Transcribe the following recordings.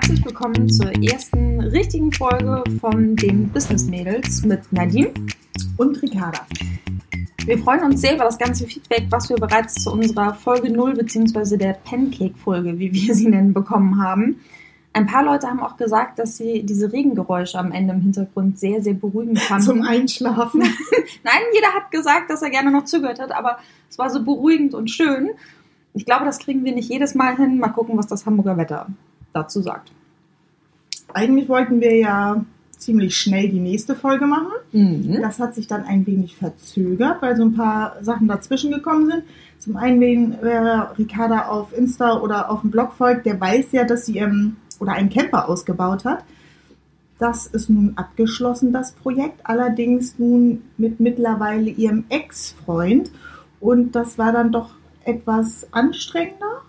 herzlich willkommen zur ersten richtigen Folge von den Business Mädels mit Nadine und Ricarda. Wir freuen uns sehr über das ganze Feedback, was wir bereits zu unserer Folge 0 bzw. der Pancake-Folge, wie wir sie nennen, bekommen haben. Ein paar Leute haben auch gesagt, dass sie diese Regengeräusche am Ende im Hintergrund sehr, sehr beruhigend fanden. Zum Einschlafen. Nein, jeder hat gesagt, dass er gerne noch zugehört hat, aber es war so beruhigend und schön. Ich glaube, das kriegen wir nicht jedes Mal hin. Mal gucken, was das Hamburger Wetter dazu sagt. Eigentlich wollten wir ja ziemlich schnell die nächste Folge machen. Mhm. Das hat sich dann ein wenig verzögert, weil so ein paar Sachen dazwischen gekommen sind. Zum einen, wer Ricarda auf Insta oder auf dem Blog folgt, der weiß ja, dass sie ähm, oder einen Camper ausgebaut hat. Das ist nun abgeschlossen, das Projekt, allerdings nun mit mittlerweile ihrem Ex-Freund. Und das war dann doch etwas anstrengender.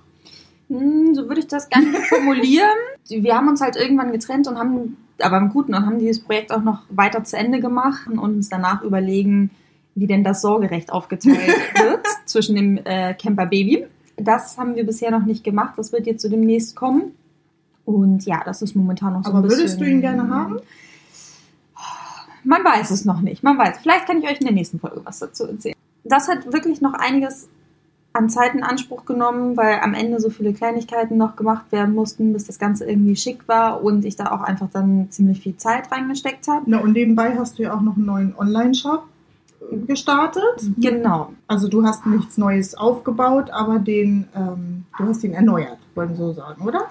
Hm, so würde ich das nicht formulieren. Wir haben uns halt irgendwann getrennt und haben, aber im Guten, und haben dieses Projekt auch noch weiter zu Ende gemacht und uns danach überlegen, wie denn das Sorgerecht aufgeteilt wird zwischen dem äh, Camper Baby. Das haben wir bisher noch nicht gemacht. Das wird jetzt so demnächst kommen. Und ja, das ist momentan noch so Aber ein bisschen. würdest du ihn gerne haben? Man weiß es noch nicht. Man weiß. Vielleicht kann ich euch in der nächsten Folge was dazu erzählen. Das hat wirklich noch einiges an Zeit in Anspruch genommen, weil am Ende so viele Kleinigkeiten noch gemacht werden mussten, bis das Ganze irgendwie schick war und ich da auch einfach dann ziemlich viel Zeit reingesteckt habe. Na, und nebenbei hast du ja auch noch einen neuen Online-Shop gestartet. Genau. Also du hast nichts Neues aufgebaut, aber den, ähm, du hast ihn erneuert, wollen wir so sagen, oder?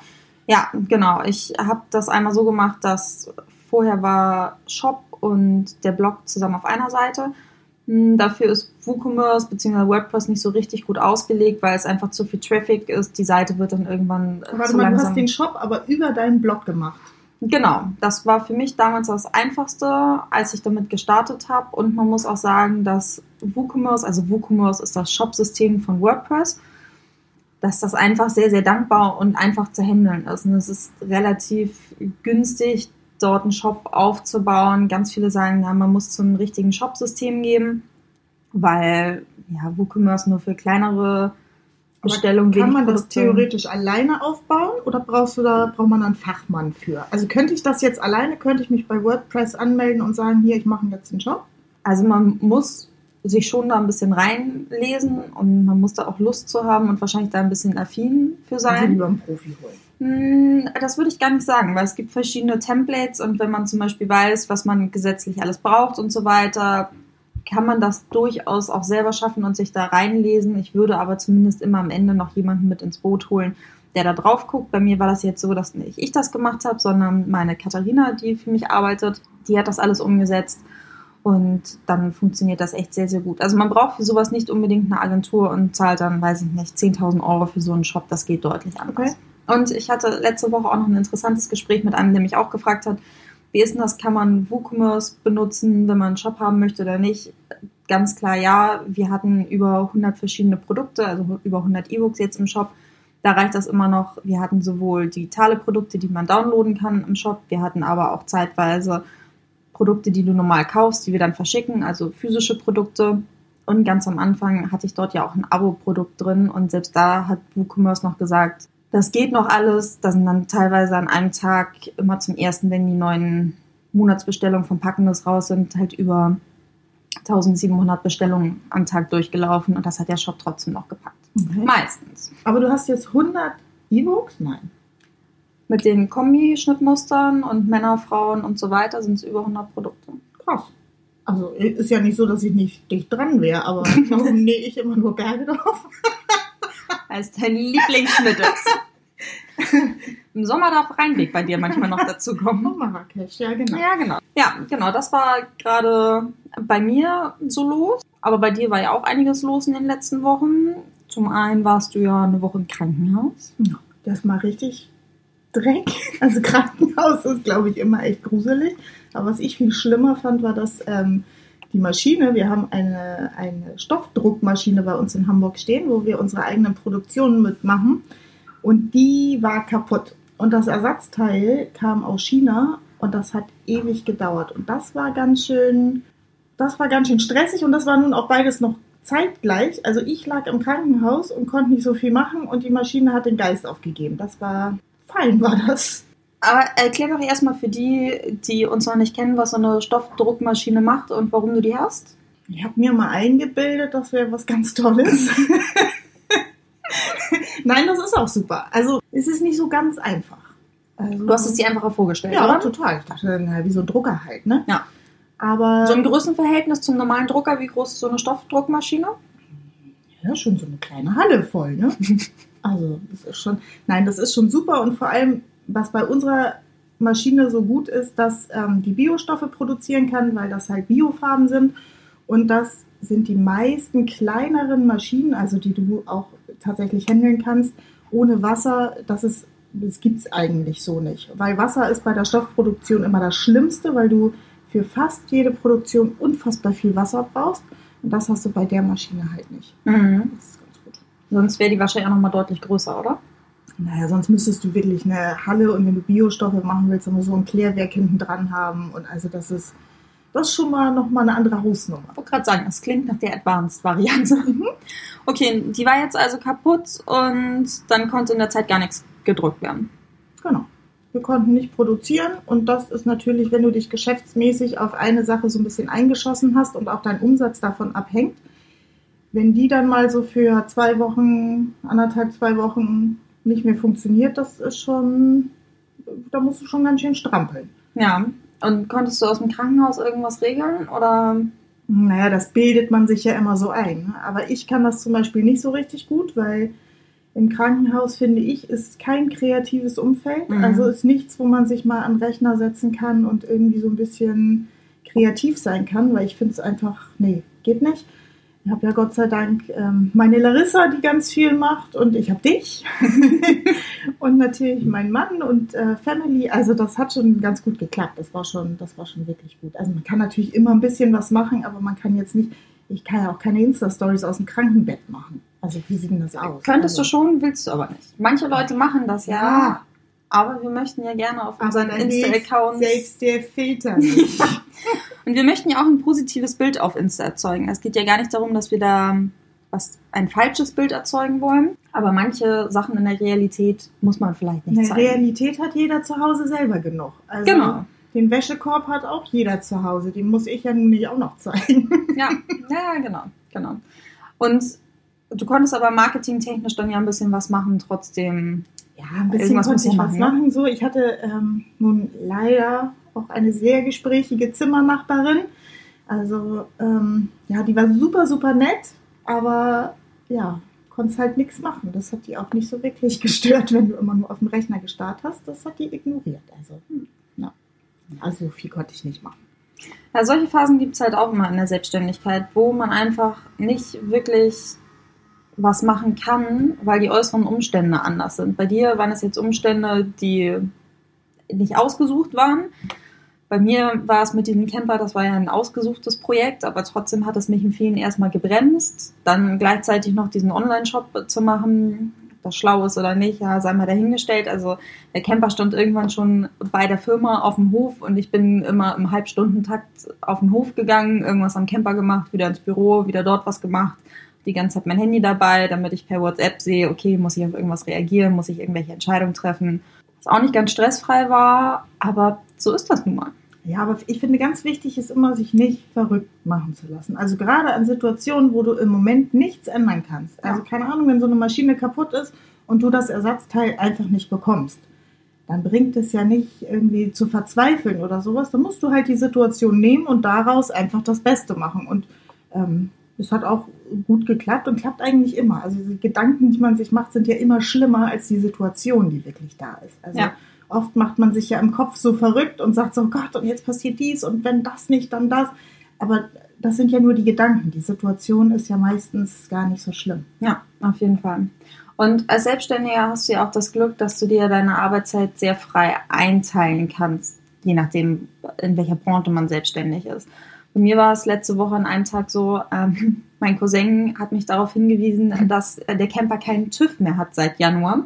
Ja, genau. Ich habe das einmal so gemacht, dass vorher war Shop und der Blog zusammen auf einer Seite. Hm, Dafür ist WooCommerce bzw. WordPress nicht so richtig gut ausgelegt, weil es einfach zu viel Traffic ist. Die Seite wird dann irgendwann Warte zu mal, du hast den Shop aber über deinen Blog gemacht. Genau, das war für mich damals das Einfachste, als ich damit gestartet habe. Und man muss auch sagen, dass WooCommerce, also WooCommerce ist das Shopsystem von WordPress, dass das einfach sehr, sehr dankbar und einfach zu handeln ist. Und es ist relativ günstig, dort einen Shop aufzubauen. Ganz viele sagen, ja, man muss zum richtigen Shopsystem geben, weil ja, WooCommerce nur für kleinere Bestellungen Kann wenig man das theoretisch alleine aufbauen oder brauchst du da, braucht man einen Fachmann für? Also könnte ich das jetzt alleine, könnte ich mich bei WordPress anmelden und sagen, hier, ich mache jetzt einen Shop? Also man muss sich schon da ein bisschen reinlesen und man muss da auch Lust zu haben und wahrscheinlich da ein bisschen affin für Also sein. lieber einen Profi holen. Hm, Das würde ich gar nicht sagen, weil es gibt verschiedene Templates und wenn man zum Beispiel weiß, was man gesetzlich alles braucht und so weiter, kann man das durchaus auch selber schaffen und sich da reinlesen. Ich würde aber zumindest immer am Ende noch jemanden mit ins Boot holen, der da drauf guckt. Bei mir war das jetzt so, dass nicht ich das gemacht habe, sondern meine Katharina, die für mich arbeitet, die hat das alles umgesetzt. Und dann funktioniert das echt sehr, sehr gut. Also man braucht für sowas nicht unbedingt eine Agentur und zahlt dann, weiß ich nicht, 10.000 Euro für so einen Shop. Das geht deutlich anders. Okay. Und ich hatte letzte Woche auch noch ein interessantes Gespräch mit einem, der mich auch gefragt hat, wie ist denn das, kann man WooCommerce benutzen, wenn man einen Shop haben möchte oder nicht? Ganz klar ja, wir hatten über 100 verschiedene Produkte, also über 100 E-Books jetzt im Shop. Da reicht das immer noch. Wir hatten sowohl digitale Produkte, die man downloaden kann im Shop, wir hatten aber auch zeitweise Produkte, die du normal kaufst, die wir dann verschicken, also physische Produkte. Und ganz am Anfang hatte ich dort ja auch ein Abo-Produkt drin und selbst da hat WooCommerce noch gesagt, das geht noch alles. Da sind dann teilweise an einem Tag immer zum ersten, wenn die neuen Monatsbestellungen vom Packendes raus sind, halt über 1700 Bestellungen am Tag durchgelaufen und das hat der Shop trotzdem noch gepackt. Okay. Meistens. Aber du hast jetzt 100 E-Books? Nein. Mit den Kombi-Schnittmustern und Männer, Frauen und so weiter sind es über 100 Produkte. Krass. Also ist ja nicht so, dass ich nicht dicht dran wäre, aber warum nähe ich immer nur Berge drauf? Es dein Lieblingsschnitt ist. Im Sommer darf Rheinweg bei dir manchmal noch dazu kommen. Oh, Marrakesch, ja genau. Ja, genau. Ja, genau. Das war gerade bei mir so los. Aber bei dir war ja auch einiges los in den letzten Wochen. Zum einen warst du ja eine Woche im Krankenhaus. Ja, das mal richtig Dreck. Also Krankenhaus ist, glaube ich, immer echt gruselig. Aber was ich viel schlimmer fand, war, dass ähm, die Maschine, wir haben eine, eine Stoffdruckmaschine bei uns in Hamburg stehen, wo wir unsere eigenen Produktionen mitmachen. Und die war kaputt. Und das Ersatzteil kam aus China und das hat ewig gedauert. Und das war ganz schön, das war ganz schön stressig und das war nun auch beides noch zeitgleich. Also ich lag im Krankenhaus und konnte nicht so viel machen und die Maschine hat den Geist aufgegeben. Das war fein, war das. Aber erklär doch erstmal für die, die uns noch nicht kennen, was so eine Stoffdruckmaschine macht und warum du die hast. Ich habe mir mal eingebildet, das wäre was ganz Tolles. Nein, das ist auch super. Also es ist nicht so ganz einfach. Also, Du hast es dir einfacher vorgestellt, ja, oder? total. Ich dachte, na, wie so ein Drucker halt, ne? Ja. Aber So im Größenverhältnis zum normalen Drucker, wie groß ist so eine Stoffdruckmaschine? ja, schon so eine kleine Halle voll, ne? Also, das ist schon, nein, das ist schon super und vor allem, was bei unserer Maschine so gut ist, dass ähm, die Biostoffe produzieren kann, weil das halt Biofarben sind und das sind die meisten kleineren Maschinen, also die du auch tatsächlich handeln kannst, ohne Wasser, das ist das gibt es eigentlich so nicht. Weil Wasser ist bei der Stoffproduktion immer das Schlimmste, weil du für fast jede Produktion unfassbar viel Wasser brauchst. Und das hast du bei der Maschine halt nicht. Mhm. Das ist ganz gut. Sonst wäre die wahrscheinlich auch nochmal deutlich größer, oder? Naja, sonst müsstest du wirklich eine Halle und wenn du Biostoffe machen willst, dann musst du so ein Klärwerk hinten dran haben. Und also das ist, das ist schon mal nochmal eine andere Hausnummer. Ich wollte gerade sagen, das klingt nach der Advanced-Variante. Okay, die war jetzt also kaputt und dann konnte in der Zeit gar nichts gedrückt werden. Genau. Wir konnten nicht produzieren und das ist natürlich, wenn du dich geschäftsmäßig auf eine Sache so ein bisschen eingeschossen hast und auch dein Umsatz davon abhängt, wenn die dann mal so für zwei Wochen, anderthalb, zwei Wochen nicht mehr funktioniert, das ist schon, da musst du schon ganz schön strampeln. Ja. Und konntest du aus dem Krankenhaus irgendwas regeln? Oder Naja, das bildet man sich ja immer so ein. ne? Aber ich kann das zum Beispiel nicht so richtig gut, weil im Krankenhaus, finde ich, ist kein kreatives Umfeld. Mhm. Also ist nichts, wo man sich mal an Rechner setzen kann und irgendwie so ein bisschen kreativ sein kann, weil ich finde es einfach, nee, geht nicht. Ich habe ja Gott sei Dank ähm, meine Larissa, die ganz viel macht und ich habe dich und natürlich meinen Mann und äh, Family. Also das hat schon ganz gut geklappt. Das war schon, das war schon wirklich gut. Also man kann natürlich immer ein bisschen was machen, aber man kann jetzt nicht, ich kann ja auch keine Insta-Stories aus dem Krankenbett machen. Also wie sieht denn das aus? könntest du also, schon, willst du aber nicht. Manche Leute machen das ja. Ja. Aber wir möchten ja gerne auf unseren Insta-Accounts. Selbst der Filter nicht. Und wir möchten ja auch ein positives Bild auf Insta erzeugen. Es geht ja gar nicht darum, dass wir da was ein falsches Bild erzeugen wollen. Aber manche Sachen in der Realität muss man vielleicht nicht In der zeigen. Realität hat jeder zu Hause selber genug. Also Genau. Den Wäschekorb hat auch jeder zu Hause. Den muss ich ja nun nicht auch noch zeigen. Ja, ja, genau, genau. Und du konntest aber marketingtechnisch dann ja ein bisschen was machen, trotzdem. Ja, ein bisschen konnte ich man was machen, machen. So, ich hatte ähm, nun leider auch eine sehr gesprächige Zimmernachbarin. Also, ähm, ja, die war super, super nett, aber ja, konntest halt nichts machen. Das hat die auch nicht so wirklich gestört, wenn du immer nur auf dem Rechner gestarrt hast. Das hat die ignoriert. Also, hm, ja. Also viel konnte ich nicht machen. Ja, solche Phasen gibt es halt auch immer in der Selbstständigkeit, wo man einfach nicht wirklich was machen kann, weil die äußeren Umstände anders sind. Bei dir waren es jetzt Umstände, die nicht ausgesucht waren. Bei mir war es mit diesem Camper, das war ja ein ausgesuchtes Projekt, aber trotzdem hat es mich in vielen erstmal gebremst. Dann gleichzeitig noch diesen Online-Shop zu machen, ob das schlau ist oder nicht, ja, sei mal dahingestellt. Also der Camper stand irgendwann schon bei der Firma auf dem Hof und ich bin immer im Halbstundentakt auf den Hof gegangen, irgendwas am Camper gemacht, wieder ins Büro, wieder dort was gemacht. Die ganze Zeit mein Handy dabei, damit ich per WhatsApp sehe, okay, muss ich auf irgendwas reagieren, muss ich irgendwelche Entscheidungen treffen. Was auch nicht ganz stressfrei war, aber so ist das nun mal. Ja, aber ich finde ganz wichtig ist immer, sich nicht verrückt machen zu lassen. Also gerade an Situationen, wo du im Moment nichts ändern kannst. Also keine Ahnung, wenn so eine Maschine kaputt ist und du das Ersatzteil einfach nicht bekommst, dann bringt es ja nicht irgendwie zu verzweifeln oder sowas. Dann musst du halt die Situation nehmen und daraus einfach das Beste machen. Und ähm, es hat auch gut geklappt und klappt eigentlich immer. Also die Gedanken, die man sich macht, sind ja immer schlimmer als die Situation, die wirklich da ist. Also Ja. Oft macht man sich ja im Kopf so verrückt und sagt so, Gott, und jetzt passiert dies und wenn das nicht, dann das. Aber das sind ja nur die Gedanken. Die Situation ist ja meistens gar nicht so schlimm. Ja, auf jeden Fall. Und als Selbstständiger hast du ja auch das Glück, dass du dir deine Arbeitszeit sehr frei einteilen kannst, je nachdem, in welcher Branche man selbstständig ist. Bei mir war es letzte Woche an einem Tag so, ähm, mein Cousin hat mich darauf hingewiesen, dass der Camper keinen TÜV mehr hat seit Januar.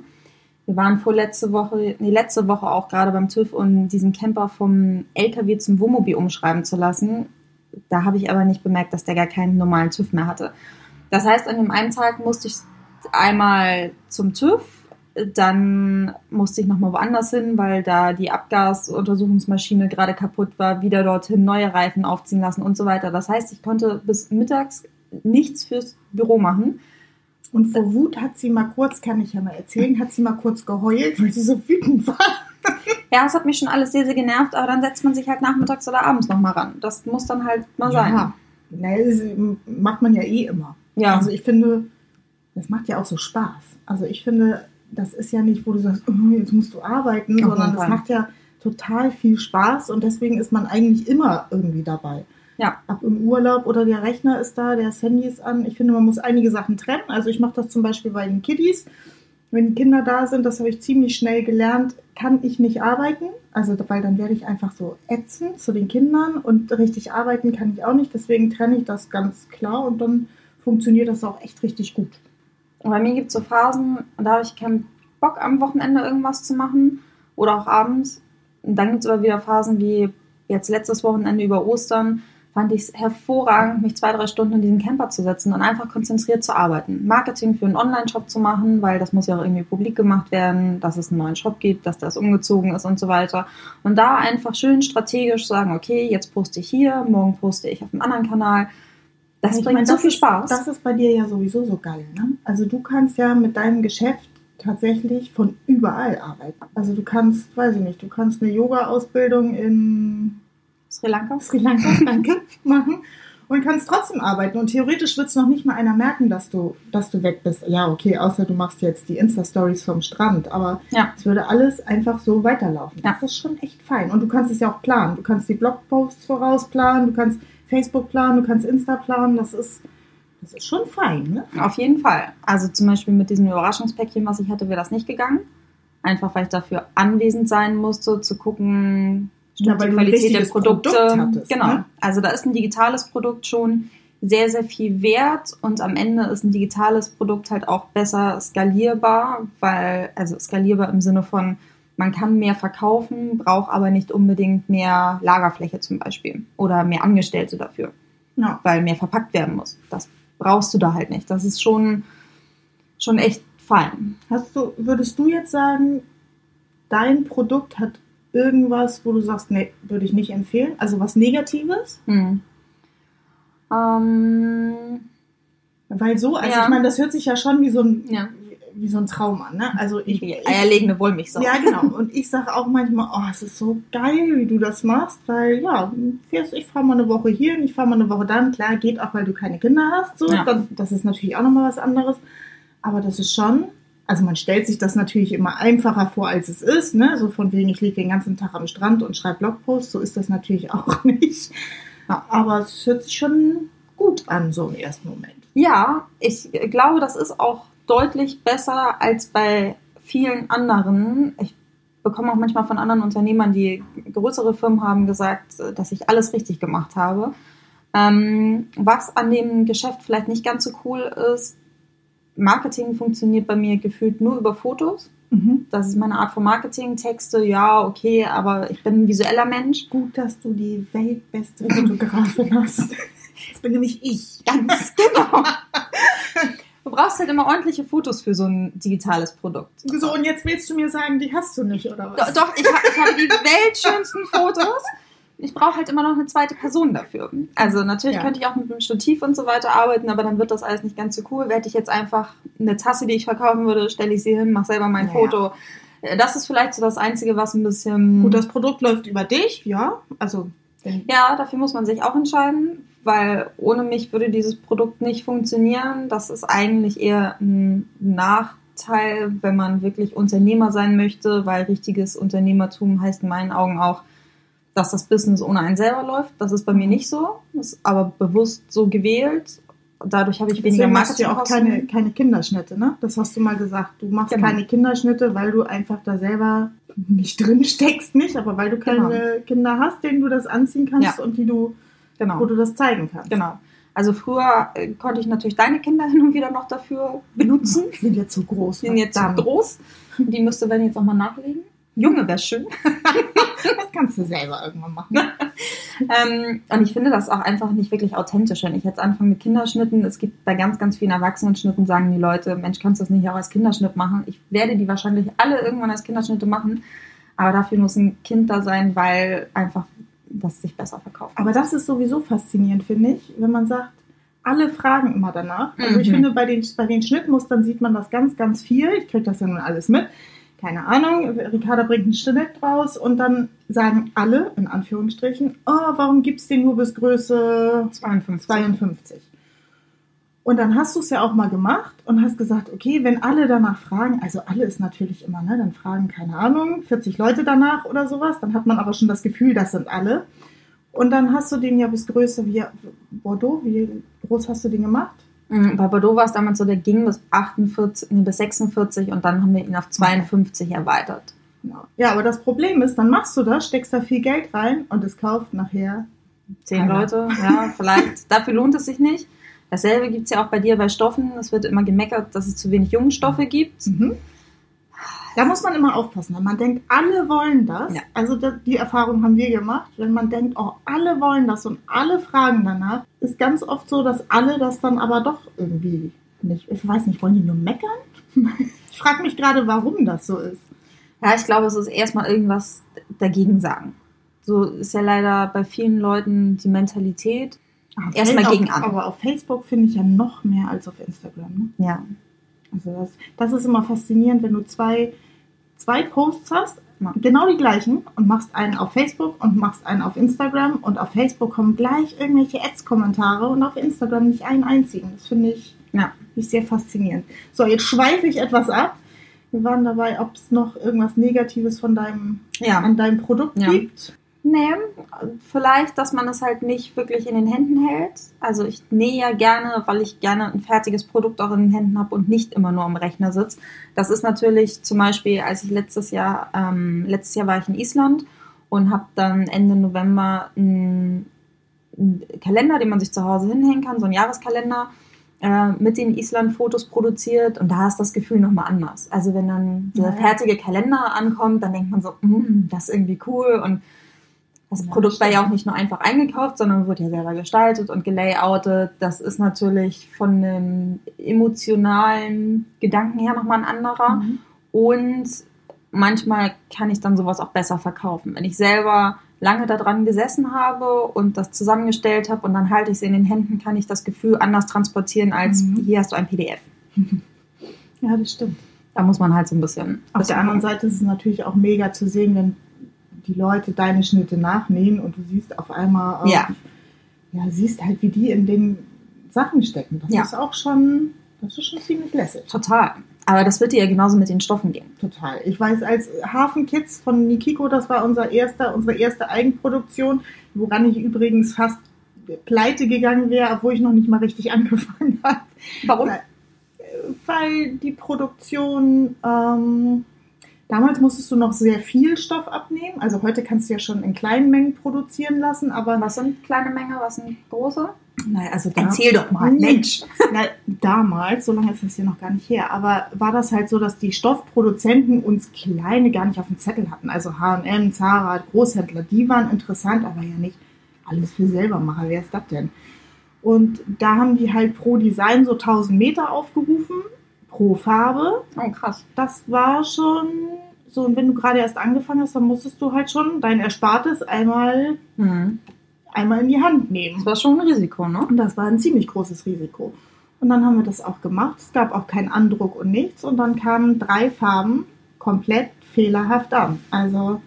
Wir waren vorletzte Woche, nee, letzte Woche auch gerade beim TÜV, um diesen Camper vom LKW zum Wohnmobil umschreiben zu lassen. Da habe ich aber nicht bemerkt, dass der gar keinen normalen TÜV mehr hatte. Das heißt, an dem einen Tag musste ich einmal zum TÜV, Dann musste ich nochmal woanders hin, weil da die Abgasuntersuchungsmaschine gerade kaputt war, wieder dorthin neue Reifen aufziehen lassen und so weiter. Das heißt, ich konnte bis mittags nichts fürs Büro machen. Und vor Wut hat sie mal kurz, kann ich ja mal erzählen, hat sie mal kurz geheult, weil sie so wütend war. Ja, es hat mich schon alles sehr, sehr genervt, aber dann setzt man sich halt nachmittags oder abends nochmal ran. Das muss dann halt mal sein. Ja, naja, das macht man ja eh immer. Ja. Also ich finde, das macht ja auch so Spaß. Also ich finde, das ist ja nicht, wo du sagst, oh, jetzt musst du arbeiten, Auf sondern das macht ja total viel Spaß und deswegen ist man eigentlich immer irgendwie dabei. Ja. Ab im Urlaub oder der Rechner ist da, der Handy ist an. Ich finde, man muss einige Sachen trennen. Also ich mache das zum Beispiel bei den Kiddies. Wenn die Kinder da sind, das habe ich ziemlich schnell gelernt, kann ich nicht arbeiten. Also weil dann werde ich einfach so ätzend zu den Kindern und richtig arbeiten kann ich auch nicht. Deswegen trenne ich das ganz klar und dann funktioniert das auch echt richtig gut. Bei mir gibt es so Phasen, da habe ich keinen Bock am Wochenende irgendwas zu machen oder auch abends. Und dann gibt es aber wieder Phasen wie jetzt letztes Wochenende über Ostern, fand ich es hervorragend, mich zwei, drei Stunden in diesen Camper zu setzen und einfach konzentriert zu arbeiten. Marketing für einen Online-Shop zu machen, weil das muss ja auch irgendwie publik gemacht werden, dass es einen neuen Shop gibt, dass das umgezogen ist und so weiter. Und da einfach schön strategisch sagen, okay, jetzt poste ich hier, morgen poste ich auf einem anderen Kanal. Das Ich bringt meine, so das viel ist, Spaß. Das ist bei dir ja sowieso so geil. Ne? Also du kannst ja mit deinem Geschäft tatsächlich von überall arbeiten. Also du kannst, weiß ich nicht, du kannst eine Yoga-Ausbildung in Sri Lanka? Sri Lanka, danke, machen und kannst trotzdem arbeiten. Und theoretisch wird es noch nicht mal einer merken, dass du, dass du weg bist. Ja, okay, außer du machst jetzt die Insta-Stories vom Strand. Aber Ja. es würde alles einfach so weiterlaufen. Ja. Das ist schon echt fein. Und du kannst es ja auch planen. Du kannst die Blogposts vorausplanen, du kannst Facebook planen, du kannst Insta planen. Das ist, das ist schon fein, ne? Auf jeden Fall. Also zum Beispiel mit diesem Überraschungspäckchen, was ich hatte, wäre das nicht gegangen. Einfach weil ich dafür anwesend sein musste, zu gucken, stimmt Ja, weil die Qualität der Produkte. Produkt hattest, genau. ne? Also da ist ein digitales Produkt schon sehr, sehr viel wert und am Ende ist ein digitales Produkt halt auch besser skalierbar, weil, also skalierbar im Sinne von, man kann mehr verkaufen, braucht aber nicht unbedingt mehr Lagerfläche zum Beispiel oder mehr Angestellte dafür Ja. weil mehr verpackt werden muss. Das brauchst du da halt nicht. Das ist schon, schon echt fein. Hast du, würdest du jetzt sagen, dein Produkt hat irgendwas, wo du sagst, nee, würde ich nicht empfehlen? Also was Negatives? Hm. Ähm, Weil so, also Ja. ich meine, das hört sich ja schon wie so ein, Ja. wie, so ein Traum an, ne? Also ich, die eierlegende Wollmilchsau. ja genau. Und ich sage auch manchmal, oh, es ist so geil, wie du das machst, weil ja, ich fahre mal eine Woche hier und ich fahre mal eine Woche dann. Klar, geht auch, weil du keine Kinder hast, so. Ja. Das ist natürlich auch nochmal was anderes. Aber das ist schon, also man stellt sich das natürlich immer einfacher vor, als es ist, ne? So von wegen, ich liege den ganzen Tag am Strand und schreibe Blogposts, so ist das natürlich auch nicht. Aber es hört sich schon gut an, so im ersten Moment. Ja, ich glaube, das ist auch deutlich besser als bei vielen anderen. Ich bekomme auch manchmal von anderen Unternehmern, die größere Firmen haben, gesagt, dass ich alles richtig gemacht habe. Ähm, was an dem Geschäft vielleicht nicht ganz so cool ist, Marketing funktioniert bei mir gefühlt nur über Fotos. Mhm. Das ist meine Art von Marketing. Texte, ja, okay, aber ich bin ein visueller Mensch. Gut, dass du die weltbeste Fotografin hast. Das bin nämlich ich. Ganz genau. Du brauchst halt immer ordentliche Fotos für so ein digitales Produkt. So, und jetzt willst du mir sagen, die hast du nicht, oder was? Doch, ich, hab, ich habe die weltschönsten Fotos. Ich brauche halt immer noch eine zweite Person dafür. Also natürlich Ja. könnte ich auch mit einem Stativ und so weiter arbeiten, aber dann wird das alles nicht ganz so cool. Hätte ich jetzt einfach eine Tasse, die ich verkaufen würde, stelle ich sie hin, mache selber mein Ja. Foto. Äh, Das ist vielleicht so das Einzige, was ein bisschen... Gut, das Produkt läuft über dich, ja. Also, Ja, dafür muss man sich auch entscheiden, weil ohne mich würde dieses Produkt nicht funktionieren. Das ist eigentlich eher ein Nachteil, wenn man wirklich Unternehmer sein möchte, weil richtiges Unternehmertum heißt in meinen Augen auch, dass das Business ohne einen selber läuft. Das ist bei mir nicht so, das ist aber bewusst so gewählt. Dadurch habe ich weniger deswegen machst du ja auch keine, keine Kinderschnitte, ne? Das hast du mal gesagt. Du machst Genau. keine Kinderschnitte, weil du einfach da selber nicht drin steckst, nicht, aber weil du keine Kinder hast, denen du das anziehen kannst Ja. und die du, Genau. wo du das zeigen kannst. genau. Also früher äh, konnte ich natürlich deine Kinder hin und wieder noch dafür benutzen. Die sind jetzt so groß. Die sind jetzt verdammt. groß. Die müsste Wenn jetzt auch mal nachlegen. Junge wäre schön. das kannst du selber irgendwann machen. ähm, und ich finde das auch einfach nicht wirklich authentisch, wenn ich jetzt anfange mit Kinderschnitten. Es gibt bei ganz, ganz vielen Erwachsenenschnitten, sagen die Leute, Mensch, kannst du das nicht auch als Kinderschnitt machen? Ich werde die wahrscheinlich alle irgendwann als Kinderschnitte machen, aber dafür muss ein Kind da sein, weil einfach das sich besser verkauft. Aber das ist sowieso faszinierend, finde ich, wenn man sagt, alle fragen immer danach. Also ich Mhm. finde, bei den, bei den Schnittmustern sieht man das ganz, ganz viel. Ich kriege das ja nun alles mit. Keine Ahnung, Ricarda bringt einen Schnitt raus und dann sagen alle, in Anführungsstrichen, oh, warum gibt es den nur bis Größe 52. 52? Und dann hast du es ja auch mal gemacht und hast gesagt, okay, wenn alle danach fragen, also alle ist natürlich immer, ne, dann fragen, keine Ahnung, 40 Leute danach oder sowas, dann hat man aber schon das Gefühl, das sind alle. Und dann hast du den ja bis Größe wie Bordeaux, wie groß hast du den gemacht? Mhm, Bei Bordeaux war es damals so, der ging bis 48, nee, bis 46 und dann haben wir ihn auf 52 erweitert. Genau. Ja, aber das Problem ist, dann machst du das, steckst da viel Geld rein und es kauft nachher. Zehn Keiner. Leute, ja, vielleicht. Dafür lohnt es sich nicht. Dasselbe gibt es ja auch bei dir bei Stoffen. Es wird immer gemeckert, dass es zu wenig junge Stoffe gibt. Mhm. Da muss man immer aufpassen, wenn man denkt, alle wollen das. Ja. Also die Erfahrung haben wir gemacht. Wenn man denkt, oh, alle wollen das und alle fragen danach, ist ganz oft so, dass alle das dann aber doch irgendwie nicht. Ich weiß nicht, wollen die nur meckern? Ich frage mich gerade, warum das so ist. Ja, ich glaube, es ist erstmal irgendwas dagegen sagen. So ist ja leider bei vielen Leuten die Mentalität. Erstmal gegen an. Aber auf Facebook finde ich ja noch mehr als auf Instagram. Ne? Ja. Also das, das ist immer faszinierend, wenn du zwei, zwei Posts hast, genau die gleichen, und machst einen auf Facebook und machst einen auf Instagram und auf Facebook kommen gleich irgendwelche Ads-Kommentare und auf Instagram nicht einen einzigen. Das finde ich, Ja. ich sehr faszinierend. So, jetzt schweife ich etwas ab. Wir waren dabei, ob es noch irgendwas Negatives von deinem, Ja. an deinem Produkt Ja. gibt. Nee, vielleicht, dass man es halt nicht wirklich in den Händen hält. Also ich nähe ja gerne, weil ich gerne ein fertiges Produkt auch in den Händen habe und nicht immer nur am Rechner sitze. Das ist natürlich zum Beispiel, als ich letztes Jahr, ähm, letztes Jahr war ich in Island und habe dann Ende November einen, einen Kalender, den man sich zu Hause hinhängen kann, so einen Jahreskalender äh, mit den Island-Fotos produziert und da ist das Gefühl nochmal anders. Also wenn dann dieser Ja. fertige Kalender ankommt, dann denkt man so, "Mm, das ist irgendwie cool und das Ja, Produkt war ja stimmt. auch nicht nur einfach eingekauft, sondern wurde ja selber gestaltet und gelayoutet. Das ist natürlich von dem emotionalen Gedanken her nochmal ein anderer. Mhm. Und manchmal kann ich dann sowas auch besser verkaufen. Wenn ich selber lange daran gesessen habe und das zusammengestellt habe und dann halte ich es in den Händen, kann ich das Gefühl anders transportieren als Mhm. hier hast du ein PDF. Ja, das stimmt. Da muss man halt so ein bisschen. Auf der anderen Seite ist es natürlich auch mega zu sehen, wenn die Leute deine Schnitte nachnähen und du siehst auf einmal auch, Ja. ja, siehst halt, wie die in den Sachen stecken. Das Ja. ist auch schon, das ist schon ziemlich lässig. Total. Aber das wird dir ja genauso mit den Stoffen gehen. Total. Ich weiß, als Hafenkids von Nikiko, das war unser erster, unsere erste Eigenproduktion, woran ich übrigens fast pleite gegangen wäre, obwohl ich noch nicht mal richtig angefangen habe. Warum? Weil die Produktion, ähm, damals musstest du noch sehr viel Stoff abnehmen. Also heute kannst du ja schon in kleinen Mengen produzieren lassen, aber Was sind kleine Menge, was sind große? naja, also da, Erzähl doch mal. Mensch. Na, damals, so lange ist das hier noch gar nicht her, aber war das halt so, dass die Stoffproduzenten uns kleine gar nicht auf dem Zettel hatten. Also H&M, Zara, Großhändler, die waren interessant, aber ja nicht alles für Selbermacher. Wer ist das denn? Und da haben die halt pro Design so 1000 Meter aufgerufen, pro Farbe. Oh, krass. Das war schon so, und wenn du gerade erst angefangen hast, dann musstest du halt schon dein Erspartes einmal, Hm. einmal in die Hand nehmen. Das war schon ein Risiko, ne? Und das war ein ziemlich großes Risiko. Und dann haben wir das auch gemacht. Es gab auch keinen Andruck und nichts. Und dann kamen drei Farben komplett fehlerhaft an. Also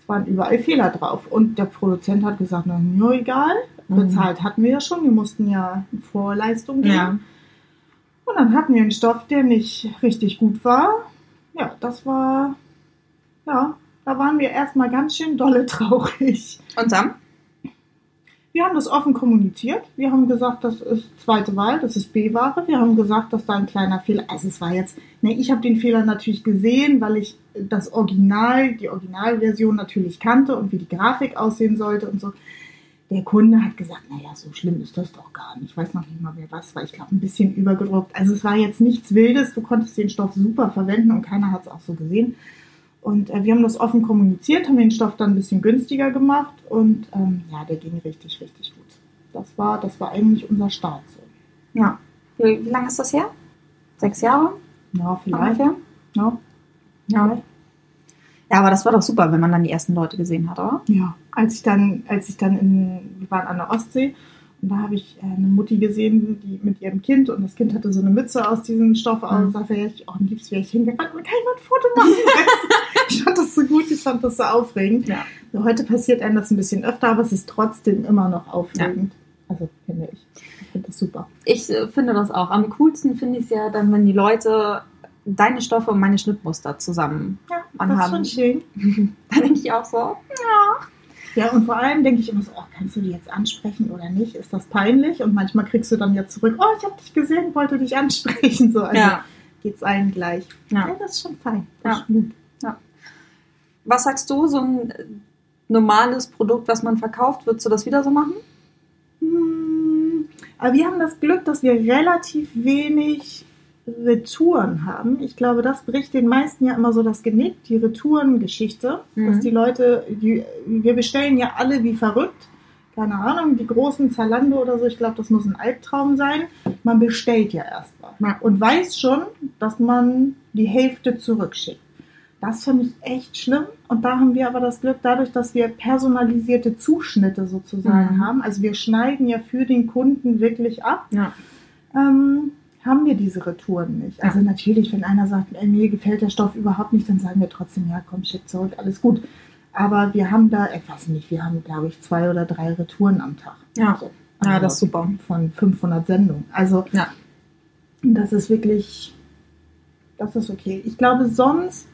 es waren überall Fehler drauf. Und der Produzent hat gesagt, na, mir egal. Mhm. Bezahlt hatten wir ja schon. Wir mussten ja Vorleistung geben. Ja. Und dann hatten wir einen Stoff, der nicht richtig gut war. Ja, das war, ja, da waren wir erstmal ganz schön dolle traurig. Und dann? Wir haben das offen kommuniziert. Wir haben gesagt, das ist zweite Wahl, das ist B-Ware. Wir haben gesagt, dass da ein kleiner Fehler. Also es war jetzt, ne, ich habe den Fehler natürlich gesehen, weil ich das Original, die Originalversion natürlich kannte und wie die Grafik aussehen sollte und so. Der Kunde hat gesagt, naja, so schlimm ist das doch gar nicht. Ich weiß noch nicht mal, wer was war. Ich glaube, ein bisschen übergedruckt. Also es war jetzt nichts Wildes. Du konntest den Stoff super verwenden und keiner hat es auch so gesehen. Und äh, wir haben das offen kommuniziert, haben den Stoff dann ein bisschen günstiger gemacht und ähm, ja, der ging richtig, richtig gut. Das war, das war eigentlich unser Start so. Ja. Wie, wie lange ist das her? Sechs Jahre? Ja, vielleicht. Ungefähr? Ja. Ja. Ja, aber das war doch super, wenn man dann die ersten Leute gesehen hat, oder? Ja, als ich dann, als ich dann in, wir waren an der Ostsee und da habe ich äh, eine Mutti gesehen, die mit ihrem Kind und das Kind hatte so eine Mütze aus diesem Stoff aus. Mhm. Da wäre ich, auch am liebsten wäre ich hingerannt und kann ich mal ein Foto machen. ich fand das so gut, ich fand das so aufregend. Ja. So, heute passiert einem das ein bisschen öfter, aber es ist trotzdem immer noch aufregend. Also finde ich. Ich finde das super. Ich äh, finde das auch. Am coolsten finde ich es ja dann, wenn die Leute deine Stoffe und meine Schnittmuster zusammen Ja, anhaben. das ist schon schön. Da denke ich auch so, Ja, und vor allem denke ich immer so, oh, kannst du die jetzt ansprechen oder nicht? Ist das peinlich? Und manchmal kriegst du dann ja zurück, oh, ich habe dich gesehen, wollte dich ansprechen. So, also ja. geht's allen gleich. ja. Ja, das ist schon fein. Ja. ist gut. Was sagst du, so ein äh, normales Produkt, was man verkauft, würdest du das wieder so machen? Hm, Aber wir haben das Glück, dass wir relativ wenig Retouren haben. Ich glaube, das bricht den meisten ja immer so das Genick, die Retourengeschichte. Mhm. Dass die Leute, die, wir bestellen ja alle wie verrückt. Keine Ahnung, die großen Zalando oder so, ich glaube, das muss ein Albtraum sein. Man bestellt ja erstmal Ja. und weiß schon, dass man die Hälfte zurückschickt. Das finde ich echt schlimm. Und da haben wir aber das Glück, dadurch, dass wir personalisierte Zuschnitte sozusagen Mhm. haben. Also wir schneiden ja für den Kunden wirklich ab. Ja. Ähm, haben wir diese Retouren nicht. Also natürlich, wenn einer sagt, ey, mir gefällt der Stoff überhaupt nicht, dann sagen wir trotzdem, ja komm, schick zurück, alles gut. Aber wir haben da, ich weiß nicht, wir haben, glaube ich, zwei oder drei Retouren am Tag. Ja. So. Ja, Also das ist super. Von 500 Sendungen. Also Ja. das ist wirklich, das ist okay. Ich glaube, sonst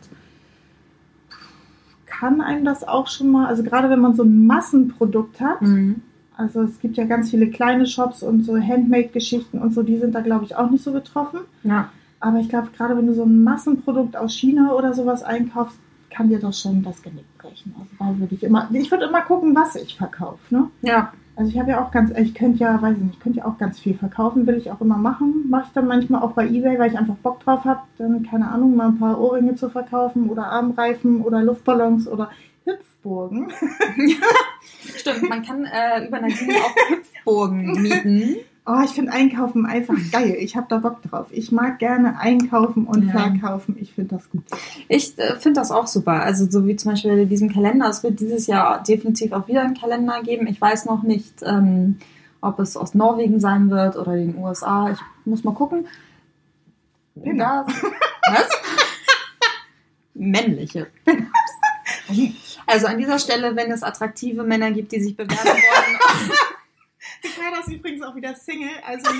kann einem das auch schon mal, also gerade wenn man so ein Massenprodukt hat, Mhm. Also es gibt ja ganz viele kleine Shops und so Handmade-Geschichten und so, die sind da, glaube ich, auch nicht so betroffen. Ja. Aber ich glaube, gerade wenn du so ein Massenprodukt aus China oder sowas einkaufst, kann dir das schon das Genick brechen. Also da würde ich immer, ich würde immer gucken, was ich verkaufe. Ne? Ja. Also ich habe ja auch ganz, ich könnte ja, weiß ich nicht, ich könnte ja auch ganz viel verkaufen, will ich auch immer machen. Mache ich dann manchmal auch bei Ebay, weil ich einfach Bock drauf habe, dann, keine Ahnung, mal ein paar Ohrringe zu verkaufen oder Armreifen oder Luftballons oder Hüpfburgen. Stimmt, man kann äh, über Nadine auch Hüpfburgen mieten. Oh, ich finde Einkaufen einfach geil. Ich habe da Bock drauf. Ich mag gerne einkaufen und Ja. verkaufen. Ich finde das gut. Ich äh, finde das auch super. Also so wie zum Beispiel diesen Kalender. Es wird dieses Jahr definitiv auch wieder einen Kalender geben. Ich weiß noch nicht, ähm, ob es aus Norwegen sein wird oder den USA. Ich muss mal gucken. Das, was? Männliche. Also an dieser Stelle, wenn es attraktive Männer gibt, die sich bewerben wollen, Ich war das übrigens auch wieder Single. Also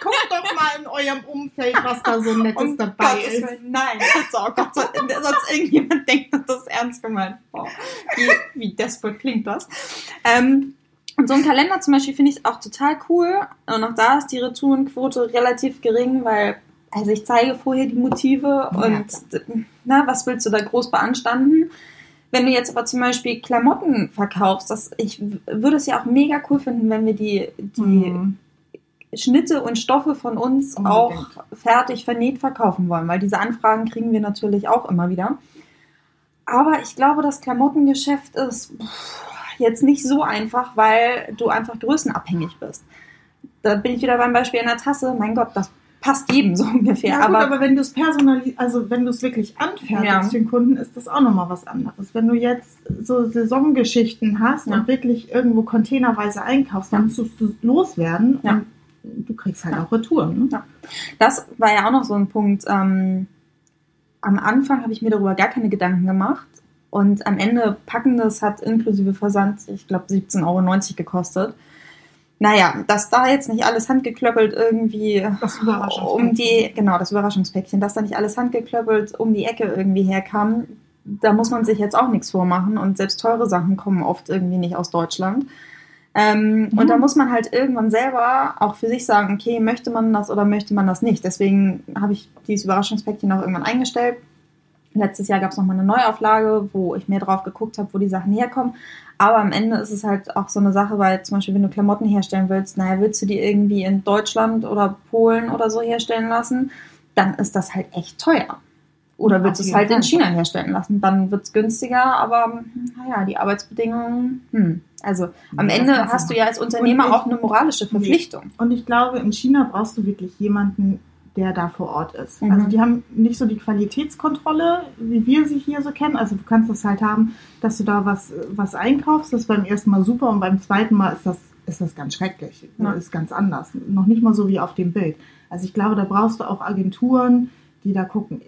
guckt doch mal in eurem Umfeld, was da so Nettes um dabei Gottes ist. Nein, bitte, oh Gott, so- sonst irgendjemand denkt, dass das ernst gemeint Boah, wie, wie desperate klingt das. Ähm, und so ein Kalender zum Beispiel finde ich auch total cool. Und auch da ist die Retourenquote relativ gering, weil, also ich zeige vorher die Motive und na, was willst du da groß beanstanden? Wenn du jetzt aber zum Beispiel Klamotten verkaufst, das, ich würde es ja auch mega cool finden, wenn wir die, die Mhm. Schnitte und Stoffe von uns Unbedingt. auch fertig vernäht verkaufen wollen, weil diese Anfragen kriegen wir natürlich auch immer wieder. Aber ich glaube, das Klamottengeschäft ist jetzt nicht so einfach, weil du einfach größenabhängig bist. Da bin ich wieder beim Beispiel einer Tasse. Mein Gott, das passt jedem so ungefähr. Ja, gut, aber, aber wenn du es personalisierst, also wenn du es wirklich anfertigst Ja. den Kunden, ist das auch nochmal was anderes. Wenn du jetzt so Saisongeschichten hast Ja. und wirklich irgendwo containerweise einkaufst, dann musst du es loswerden und du kriegst halt auch Retouren. Ne? Das war ja auch noch so ein Punkt. Ähm, am Anfang habe ich mir darüber gar keine Gedanken gemacht. Und am Ende packen das hat inklusive Versand, ich glaube, 17,90 Euro gekostet. Naja, dass da jetzt nicht alles handgeklöppelt irgendwie um die, genau, das Überraschungspäckchen, dass da nicht alles handgeklöppelt um die Ecke irgendwie herkam, da muss man sich jetzt auch nichts vormachen und selbst teure Sachen kommen oft irgendwie nicht aus Deutschland. Ähm, Mhm. Und da muss man halt irgendwann selber auch für sich sagen, okay, möchte man das oder möchte man das nicht. Deswegen habe ich dieses Überraschungspäckchen auch irgendwann eingestellt. Letztes Jahr gab es nochmal eine Neuauflage, wo ich mehr drauf geguckt habe, wo die Sachen herkommen. Aber am Ende ist es halt auch so eine Sache, weil zum Beispiel, wenn du Klamotten herstellen willst, naja, willst du die irgendwie in Deutschland oder Polen oder so herstellen lassen, dann ist das halt echt teuer. Oder willst du es halt in. China herstellen lassen? Dann wird es günstiger, aber naja, die Arbeitsbedingungen, hm. Also am das Ende hast du ja als Unternehmer ich- auch eine moralische Verpflichtung. Und ich glaube, in China brauchst du wirklich jemanden, der da vor Ort ist. Mhm. Also die haben nicht so die Qualitätskontrolle, wie wir sie hier so kennen. Also du kannst das halt haben, dass du da was, was einkaufst. Das ist beim ersten Mal super und beim zweiten Mal ist das, ist das ganz schrecklich. Ja. Ist ganz anders. Noch nicht mal so wie auf dem Bild. Also ich glaube, da brauchst du auch Agenturen, die da gucken.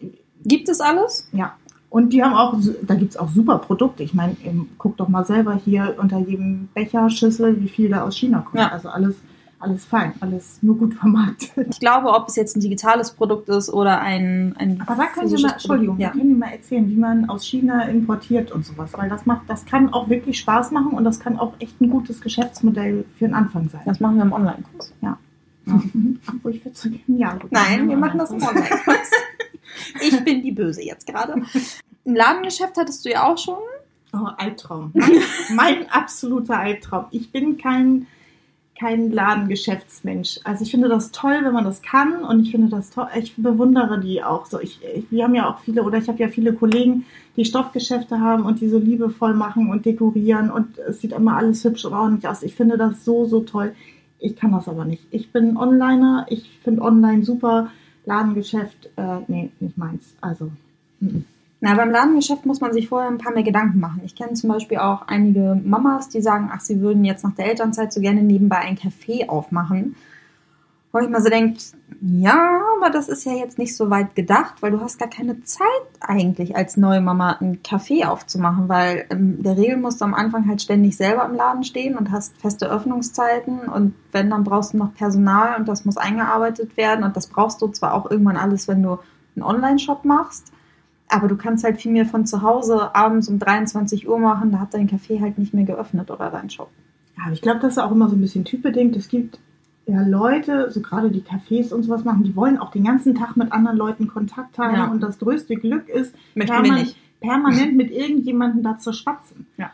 Gibt es alles? Ja. Und die haben auch, da gibt es auch super Produkte. Ich meine, guck doch mal selber hier unter jedem Becher, Schüssel, wie viel da aus China kommt. Ja. Also alles, alles fein, alles nur gut vermarktet. Ich glaube, ob es jetzt ein digitales Produkt ist oder ein, ein Aber da können Sie mal, Entschuldigung, Produkt. da können Sie mal erzählen, wie man aus China importiert und sowas. Weil das macht, das kann auch wirklich Spaß machen und das kann auch echt ein gutes Geschäftsmodell für den Anfang sein. Ja. Das machen wir im Online-Kurs. Ja. Mhm. Obwohl ich würde zu gerne, ja. Nein, wir ja, machen das im Online-Kurs. Ich bin die Böse jetzt gerade. Ein Ladengeschäft hattest du ja auch schon. Oh, Albtraum. Mein, mein absoluter Albtraum. Ich bin kein, kein Ladengeschäftsmensch. Also ich finde das toll, wenn man das kann und ich finde das toll. Ich bewundere die auch so. Ich, ich, wir haben ja auch viele, oder ich habe ja viele Kollegen, die Stoffgeschäfte haben und die so liebevoll machen und dekorieren und es sieht immer alles hübsch und ordentlich aus. Ich finde das so, so toll. Ich kann das aber nicht. Ich bin Onliner, ich finde online super. Ladengeschäft, äh, nee, nicht meins. Also, mhm. Na, beim Ladengeschäft muss man sich vorher ein paar mehr Gedanken machen. Ich kenne zum Beispiel auch einige Mamas, die sagen, ach, sie würden jetzt nach der Elternzeit so gerne nebenbei ein Café aufmachen. Wo ich mal so denke, ja, aber das ist ja jetzt nicht so weit gedacht, weil du hast gar keine Zeit eigentlich als neue Mama ein Café aufzumachen, weil in der Regel musst du am Anfang halt ständig selber im Laden stehen und hast feste Öffnungszeiten und wenn, dann brauchst du noch Personal und das muss eingearbeitet werden und das brauchst du zwar auch irgendwann alles, wenn du einen Online-Shop machst, aber du kannst halt viel mehr von zu Hause abends um 23 Uhr machen, da hat dein Café halt nicht mehr geöffnet oder dein Shop. Ja, aber ich glaube, das ist auch immer so ein bisschen typbedingt. Es gibt ja Leute, so gerade die Cafés und sowas machen, die wollen auch den ganzen Tag mit anderen Leuten Kontakt haben Ja. und das größte Glück ist, Möchten perman- wir nicht. permanent mit irgendjemandem da zu schwatzen. Ja.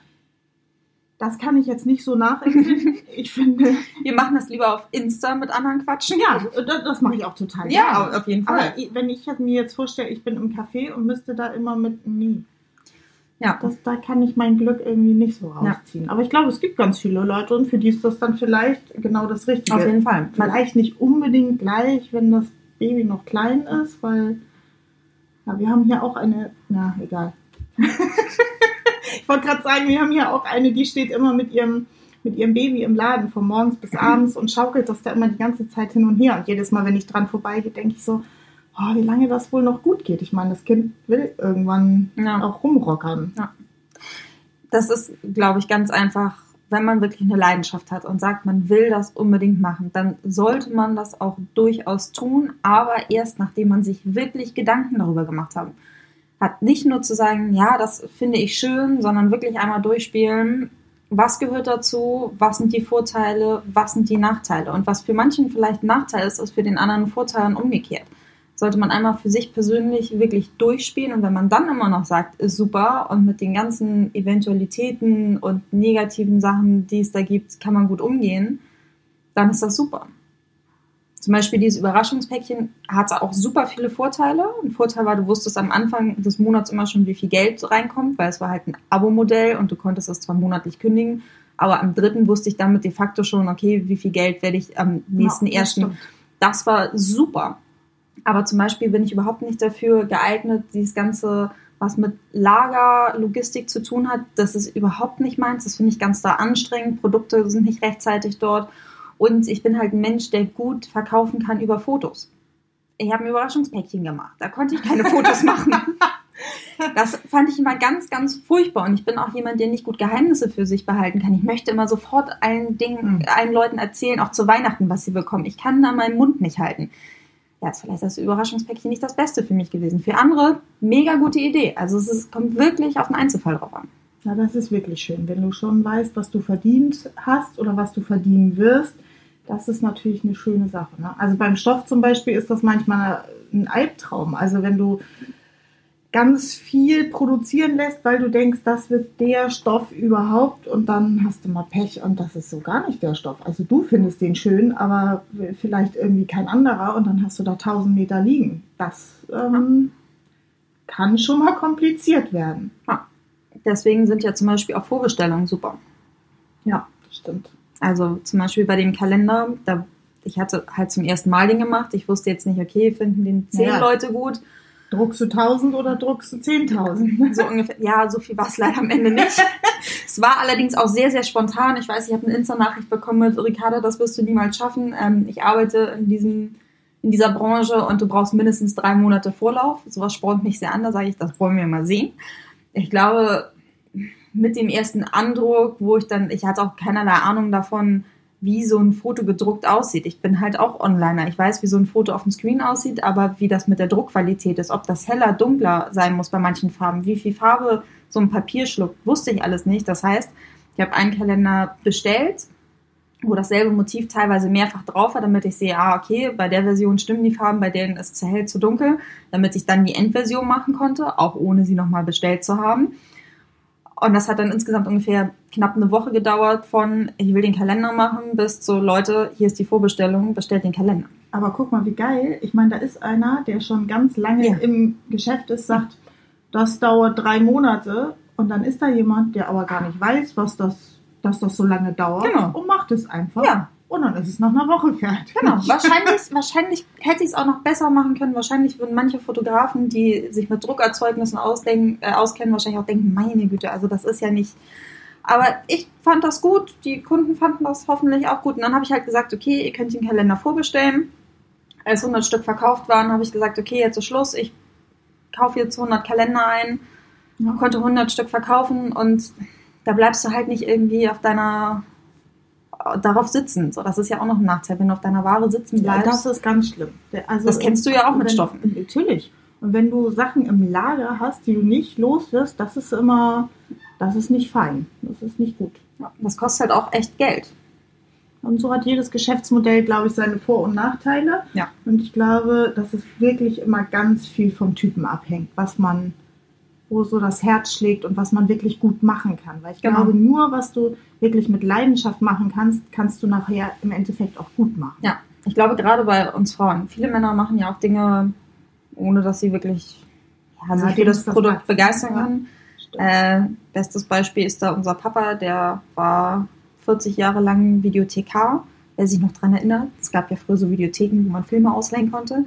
Das kann ich jetzt nicht so nachempfinden. ich finde, Wir machen das lieber auf Insta mit anderen quatschen. ja, das, das mache ich auch total Ja, gerne. auf jeden Aber Fall. i- wenn ich mir jetzt vorstelle, ich bin im Café und müsste da immer mit, nee, Ja, das, da kann ich mein Glück irgendwie nicht so Ja. rausziehen. Aber ich glaube, es gibt ganz viele Leute und für die ist das dann vielleicht genau das Richtige. auf jeden Fall. Vielleicht nicht unbedingt gleich, wenn das Baby noch klein ist, weil ja, wir haben hier auch eine, na egal. ich wollte gerade sagen, wir haben hier auch eine, die steht immer mit ihrem, mit ihrem Baby im Laden von morgens bis abends und schaukelt das da immer die ganze Zeit hin und her. Und jedes Mal, wenn ich dran vorbeigehe, denke ich so, oh, wie lange das wohl noch gut geht. Ich meine, das Kind will irgendwann Ja. auch rumrockern. das ist, glaube ich, ganz einfach, wenn man wirklich eine Leidenschaft hat und sagt, man will das unbedingt machen, dann sollte man das auch durchaus tun, aber erst nachdem man sich wirklich Gedanken darüber gemacht hat. Hat nicht nur zu sagen, ja, das finde ich schön, sondern wirklich einmal durchspielen, was gehört dazu, was sind die Vorteile, was sind die Nachteile. Und was für manchen vielleicht ein Nachteil ist, ist für den anderen ein Vorteil und umgekehrt. Sollte man einmal für sich persönlich wirklich durchspielen und wenn man dann immer noch sagt, ist super und mit den ganzen Eventualitäten und negativen Sachen, die es da gibt, kann man gut umgehen, dann ist das super. Zum Beispiel dieses Überraschungspäckchen hat auch super viele Vorteile. Ein Vorteil war, du wusstest am Anfang des Monats immer schon, wie viel Geld reinkommt, weil es war halt ein Abo-Modell und du konntest es zwar monatlich kündigen, aber am dritten wusste ich damit de facto schon, okay, wie viel Geld werde ich am nächsten Ja, das ersten. stimmt. Das war super. Aber zum Beispiel bin ich überhaupt nicht dafür geeignet, dieses ganze, was mit Lager, Logistik zu tun hat, das ist überhaupt nicht meins. Das finde ich ganz da anstrengend. Produkte sind nicht rechtzeitig dort. Und ich bin halt ein Mensch, der gut verkaufen kann über Fotos. Ich habe ein Überraschungspäckchen gemacht. Da konnte ich keine Fotos machen. Das fand ich immer ganz, ganz furchtbar. Und ich bin auch jemand, der nicht gut Geheimnisse für sich behalten kann. Ich möchte immer sofort allen Dingen, Mhm. allen Leuten erzählen, auch zu Weihnachten, was sie bekommen. Ich kann da meinen Mund nicht halten. Ja, ist vielleicht das Überraschungspäckchen nicht das Beste für mich gewesen. Für andere, mega gute Idee. Also es ist, kommt wirklich auf den Einzelfall drauf an. Ja, das ist wirklich schön. Wenn du schon weißt, was du verdient hast oder was du verdienen wirst, das ist natürlich eine schöne Sache. Ne? Also beim Stoff zum Beispiel ist das manchmal ein Albtraum. Also wenn du ganz viel produzieren lässt, weil du denkst, das wird der Stoff überhaupt und dann hast du mal Pech und das ist so gar nicht der Stoff. Also du findest den schön, aber vielleicht irgendwie kein anderer und dann hast du da 1000 Meter liegen. Das ähm, kann schon mal kompliziert werden. Deswegen sind ja zum Beispiel auch Vorbestellungen super. Ja, das stimmt. Also zum Beispiel bei dem Kalender, da ich hatte halt zum ersten Mal den gemacht. Ich wusste jetzt nicht, okay, finden den zehn Ja. Leute gut. Druckst du 1000 oder druckst du 10.000? So ungefähr. Ja, so viel war es leider am Ende nicht. es war allerdings auch sehr, sehr spontan. Ich weiß, ich habe eine Insta-Nachricht bekommen mit Ricarda, das wirst du niemals schaffen. Ähm, ich arbeite in diesem in dieser Branche und du brauchst mindestens drei Monate Vorlauf. Sowas spornt mich sehr an. Da sage ich, das wollen wir mal sehen. Ich glaube, mit dem ersten Andruck, wo ich dann, ich hatte auch keinerlei Ahnung davon, wie so ein Foto gedruckt aussieht. Ich bin halt auch Onliner. Ich weiß, wie so ein Foto auf dem Screen aussieht, aber wie das mit der Druckqualität ist, ob das heller, dunkler sein muss bei manchen Farben, wie viel Farbe so ein Papier schluckt, wusste ich alles nicht. Das heißt, ich habe einen Kalender bestellt, wo dasselbe Motiv teilweise mehrfach drauf war, damit ich sehe, ah, okay, bei der Version stimmen die Farben, bei denen ist es zu hell, zu dunkel, damit ich dann die Endversion machen konnte, auch ohne sie nochmal bestellt zu haben. Und das hat dann insgesamt ungefähr knapp eine Woche gedauert von, ich will den Kalender machen, bis zu, Leute, hier ist die Vorbestellung, bestellt den Kalender. Aber guck mal, wie geil. Ich meine, da ist einer, der schon ganz lange Ja. im Geschäft ist, sagt, das dauert drei Monate. Und dann ist da jemand, der aber gar nicht weiß, was das, dass das so lange dauert. Genau. Und macht es einfach. Ja. Und dann ist es nach einer Woche fertig. Genau, wahrscheinlich, wahrscheinlich hätte ich es auch noch besser machen können. Wahrscheinlich würden manche Fotografen, die sich mit Druckerzeugnissen ausdenken, äh, auskennen, wahrscheinlich auch denken, meine Güte, also das ist ja nicht. Aber ich fand das gut, die Kunden fanden das hoffentlich auch gut. Und dann habe ich halt gesagt, okay, ihr könnt den Kalender vorbestellen. Als 100 Stück verkauft waren, habe ich gesagt, okay, jetzt ist Schluss. Ich kaufe jetzt 100 Kalender ein, Ja. konnte 100 Stück verkaufen und da bleibst du halt nicht irgendwie auf deiner darauf sitzen. So, das ist ja auch noch ein Nachteil, wenn du auf deiner Ware sitzen Ja, bleibst. das ist ganz schlimm. Also Das kennst du ja auch mit wenn, Stoffen. Natürlich. Und wenn du Sachen im Lager hast, die du nicht los wirst, das ist immer, das ist nicht fein. Das ist nicht gut. Ja, das kostet halt auch echt Geld. Und so hat jedes Geschäftsmodell, glaube ich, seine Vor- und Nachteile. Ja. Und ich glaube, dass es wirklich immer ganz viel vom Typen abhängt, was man, wo so das Herz schlägt und was man wirklich gut machen kann. Weil ich Genau. glaube, nur was du wirklich mit Leidenschaft machen kannst, kannst du nachher im Endeffekt auch gut machen. Ja, ich glaube gerade bei uns Frauen. Viele Männer machen ja auch Dinge, ohne dass sie wirklich ja, sich für das das Produkt Wachsen, begeistern können. Äh, bestes Beispiel ist da unser Papa, der war 40 Jahre lang Videothekar. Wer sich noch dran erinnert, es gab ja früher so Videotheken, wo man Filme ausleihen konnte.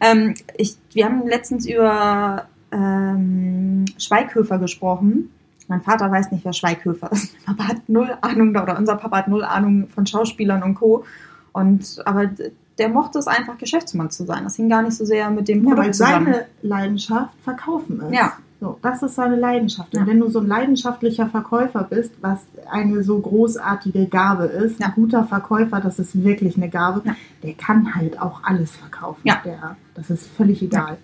Ähm, ich, wir haben letztens über ähm, Schweighöfer gesprochen. Mein Vater weiß nicht, wer Schweighöfer ist. Mein Papa hat null Ahnung da, oder unser Papa hat null Ahnung von Schauspielern und Co. Und, aber der mochte es einfach, Geschäftsmann zu sein. Das hing gar nicht so sehr mit dem Ja, Produkt weil zusammen. seine Leidenschaft Verkaufen ist. Ja. So, das ist seine Leidenschaft. Und Ja. wenn du so ein leidenschaftlicher Verkäufer bist, was eine so großartige Gabe ist, Ja. ein guter Verkäufer, das ist wirklich eine Gabe, Ja. der kann halt auch alles verkaufen. Ja. Der, das ist völlig egal.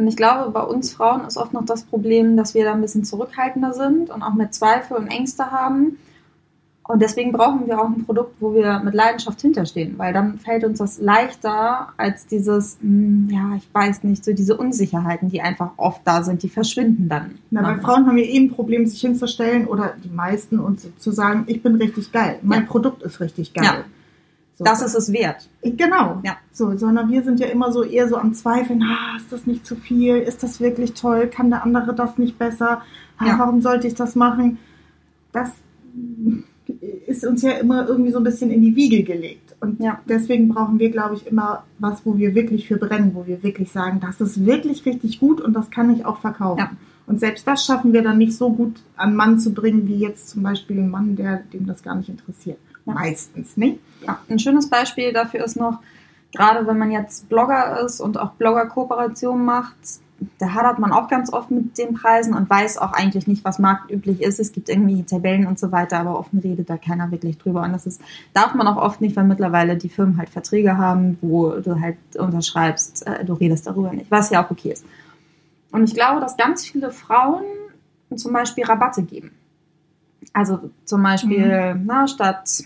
Und ich glaube, bei uns Frauen ist oft noch das Problem, dass wir da ein bisschen zurückhaltender sind und auch mehr Zweifel und Ängste haben. Und deswegen brauchen wir auch ein Produkt, wo wir mit Leidenschaft hinterstehen, weil dann fällt uns das leichter als dieses, hm, ja, ich weiß nicht, so diese Unsicherheiten, die einfach oft da sind, die verschwinden dann. Na, bei? Frauen haben wir eh ein Problem, sich hinzustellen oder die meisten und zu sagen, ich bin richtig geil. Mein Ja. Produkt ist richtig geil. Ja. So, Das ist es wert. Genau. Ja. So, sondern wir sind ja immer so eher so am Zweifeln, ah, ist das nicht zu viel? Ist das wirklich toll? Kann der andere das nicht besser? Ah, Ja. Warum sollte ich das machen? Das ist uns ja immer irgendwie so ein bisschen in die Wiege gelegt. Und Ja. deswegen brauchen wir, glaube ich, immer was, wo wir wirklich für brennen, wo wir wirklich sagen, das ist wirklich richtig gut und das kann ich auch verkaufen. Ja. Und selbst das schaffen wir dann nicht so gut an Mann zu bringen, wie jetzt zum Beispiel ein Mann, der dem das gar nicht interessiert. Ja. Meistens, ne? Ja, ein schönes Beispiel dafür ist noch, gerade wenn man jetzt Blogger ist und auch Blogger-Kooperationen macht, da hadert man auch ganz oft mit den Preisen und weiß auch eigentlich nicht, was marktüblich ist. Es gibt irgendwie Tabellen und so weiter, aber offen redet da keiner wirklich drüber. Und das ist, darf man auch oft nicht, weil mittlerweile die Firmen halt Verträge haben, wo du halt unterschreibst, äh, du redest darüber nicht, was ja auch okay ist. Und ich glaube, dass ganz viele Frauen zum Beispiel Rabatte geben. Also zum Beispiel, na, statt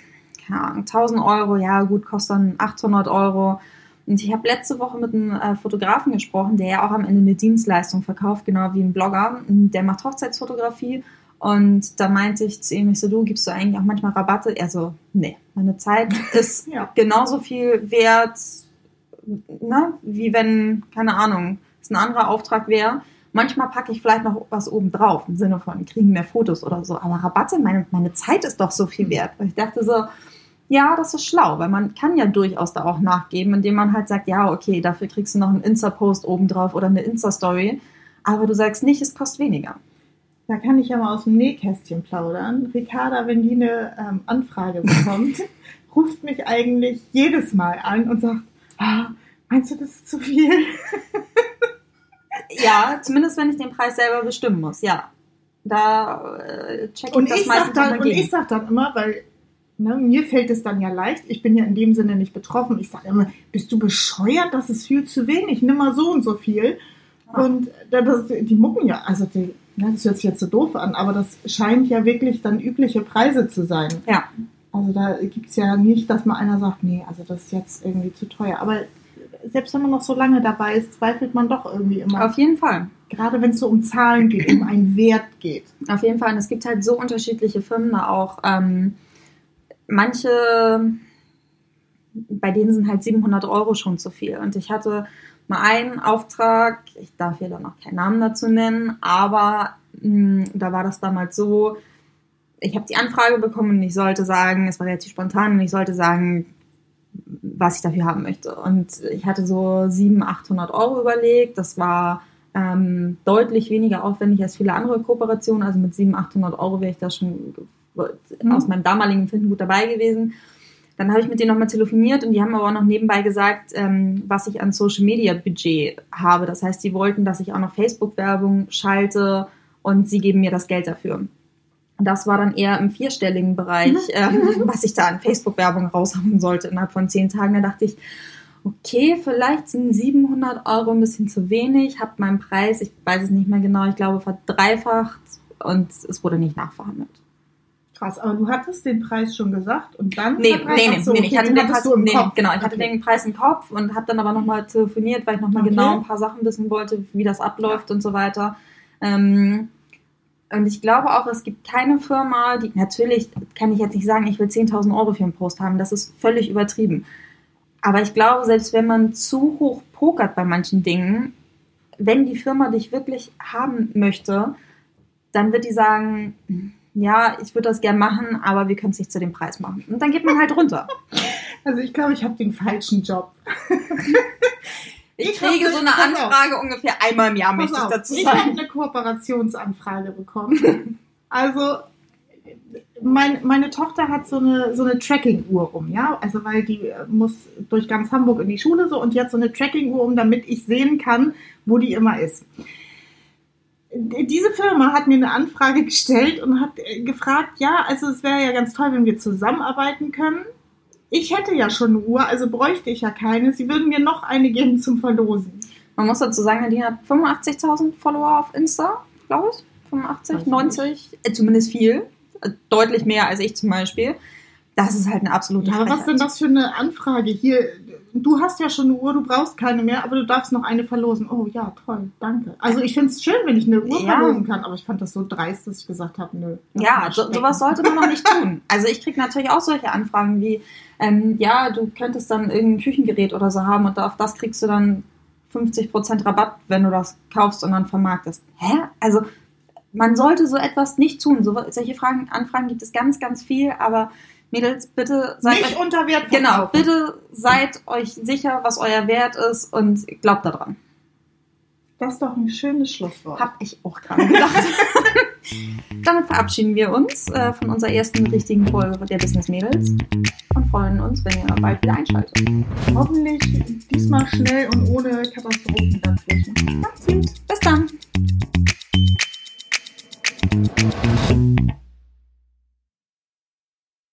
keine Ahnung, 1000 Euro, ja gut, kostet dann 800 Euro. Und ich habe letzte Woche mit einem äh, Fotografen gesprochen, der ja auch am Ende eine Dienstleistung verkauft, genau wie ein Blogger. Der macht Hochzeitsfotografie. Und da meinte ich zu ihm, ich so, du, gibst du eigentlich auch manchmal Rabatte? Er so, nee, meine Zeit ist Ja. genauso viel wert, ne, wie wenn, keine Ahnung, es ein anderer Auftrag wäre. Manchmal packe ich vielleicht noch was oben drauf, im Sinne von kriegen mehr Fotos oder so. Aber Rabatte, meine, meine Zeit ist doch so viel wert. Und ich dachte so, ja, das ist schlau, weil man kann ja durchaus da auch nachgeben, indem man halt sagt, ja, okay, dafür kriegst du noch einen Insta-Post oben drauf oder eine Insta-Story. Aber du sagst nicht, es kostet weniger. Da kann ich ja mal aus dem Nähkästchen plaudern. Ricarda, wenn die eine ähm, Anfrage bekommt, ruft mich eigentlich jedes Mal an und sagt, ah, meinst du, das ist zu viel? ja, zumindest wenn ich den Preis selber bestimmen muss, ja. Da äh, check ich und das ich meistens sag dann, Und ich gegen. sag dann immer, weil ne, mir fällt es dann ja leicht, ich bin ja in dem Sinne nicht betroffen. Ich sage immer, bist du bescheuert? Das ist viel zu wenig. Nimm mal so und so viel. Ah. Und da- das, die mucken ja, also die, ne, das hört sich jetzt so doof an, aber das scheint ja wirklich dann übliche Preise zu sein. Ja. Also da gibt's ja nicht, dass mal einer sagt, nee, also das ist jetzt irgendwie zu teuer. Aber selbst wenn man noch so lange dabei ist, zweifelt man doch irgendwie immer. Auf jeden Fall. Gerade wenn es so um Zahlen geht, um einen Wert geht. Auf jeden Fall. Und es gibt halt so unterschiedliche Firmen da auch. Ähm, manche, bei denen sind halt 700 Euro schon zu viel. Und ich hatte mal einen Auftrag, ich darf hier dann noch keinen Namen dazu nennen, aber mh, da war das damals so, ich habe die Anfrage bekommen und ich sollte sagen, es war relativ spontan und ich sollte sagen, was ich dafür haben möchte. Und ich hatte so 700, 800 Euro überlegt. Das war ähm, deutlich weniger aufwendig als viele andere Kooperationen. Also mit 700, 800 Euro wäre ich da schon Mhm. aus meinem damaligen Finden gut dabei gewesen. Dann habe ich mit denen nochmal telefoniert und die haben aber auch noch nebenbei gesagt, ähm, was ich an Social Media Budget habe. Das heißt, die wollten, dass ich auch noch Facebook-Werbung schalte und sie geben mir das Geld dafür. Das war dann eher im vierstelligen Bereich, ähm, was ich da an Facebook-Werbung raushauen sollte innerhalb von zehn Tagen. Da dachte ich, okay, vielleicht sind 700 Euro ein bisschen zu wenig, habe meinen Preis, ich weiß es nicht mehr genau, ich glaube verdreifacht und es wurde nicht nachverhandelt. Krass, aber du hattest den Preis schon gesagt und dann Nee, nee, nee, so, nee, nee, okay, ich hatte den den Preis, im nee, Kopf. genau, ich hatte Okay. den Preis im Kopf und habe dann aber nochmal telefoniert, weil ich nochmal Okay. genau ein paar Sachen wissen wollte, wie das abläuft und so weiter. Ähm, und ich glaube auch, es gibt keine Firma, die, natürlich kann ich jetzt nicht sagen, ich will 10.000 Euro für einen Post haben, das ist völlig übertrieben. Aber ich glaube, selbst wenn man zu hoch pokert bei manchen Dingen, wenn die Firma dich wirklich haben möchte, dann wird die sagen, ja, ich würde das gern machen, aber wir können es nicht zu dem Preis machen. Und dann geht man halt runter. Also ich glaube, ich habe den falschen Job. Ich, Ich kriege so eine pass auf. Anfrage ungefähr einmal im Jahr, Pass möchte ich auf, dazu ich habe sagen. eine Kooperationsanfrage bekommen. Also mein, meine Tochter hat so eine, so eine Tracking-Uhr um, ja, also weil die äh, muss durch ganz Hamburg in die Schule so und jetzt so eine Tracking-Uhr um, damit ich sehen kann, wo die immer ist. Diese Firma hat mir eine Anfrage gestellt und hat äh, gefragt, ja, also es wäre ja ganz toll, wenn wir zusammenarbeiten können. Ich hätte ja schon eine Uhr, also bräuchte ich ja keine. Sie würden mir noch eine geben zum Verlosen. Man muss dazu sagen, die hat 85.000 Follower auf Insta, glaube ich. 85, Weiß ich 90, äh, zumindest viel. Äh, Deutlich mehr als ich zum Beispiel. Das ist halt eine absolute Ja, aber was denn das für eine Anfrage hier? Du hast ja schon eine Uhr, du brauchst keine mehr, aber du darfst noch eine verlosen. Oh ja, toll, danke. Also ich finde es schön, wenn ich eine Uhr Ja. verlosen kann, aber ich fand das so dreist, dass ich gesagt habe, nö. Ja, so, sowas sollte man noch nicht tun. Also ich kriege natürlich auch solche Anfragen wie, ähm, ja, du könntest dann irgendein Küchengerät oder so haben und auf das kriegst du dann 50% Rabatt, wenn du das kaufst und dann vermarktest. Hä? Also man sollte so etwas nicht tun. So, solche Fragen, Anfragen gibt es ganz, ganz viel, aber Mädels, bitte seid Nicht euch, unter Wert genau, bitte seid euch sicher, was euer Wert ist und glaubt daran. Das ist doch ein schönes Schlusswort. Hab ich auch gerade gedacht. Damit verabschieden wir uns äh, von unserer ersten richtigen Folge der Business Mädels und freuen uns, wenn ihr bald wieder einschaltet. Hoffentlich diesmal schnell und ohne Katastrophen dazwischen. Macht's gut. Bis dann!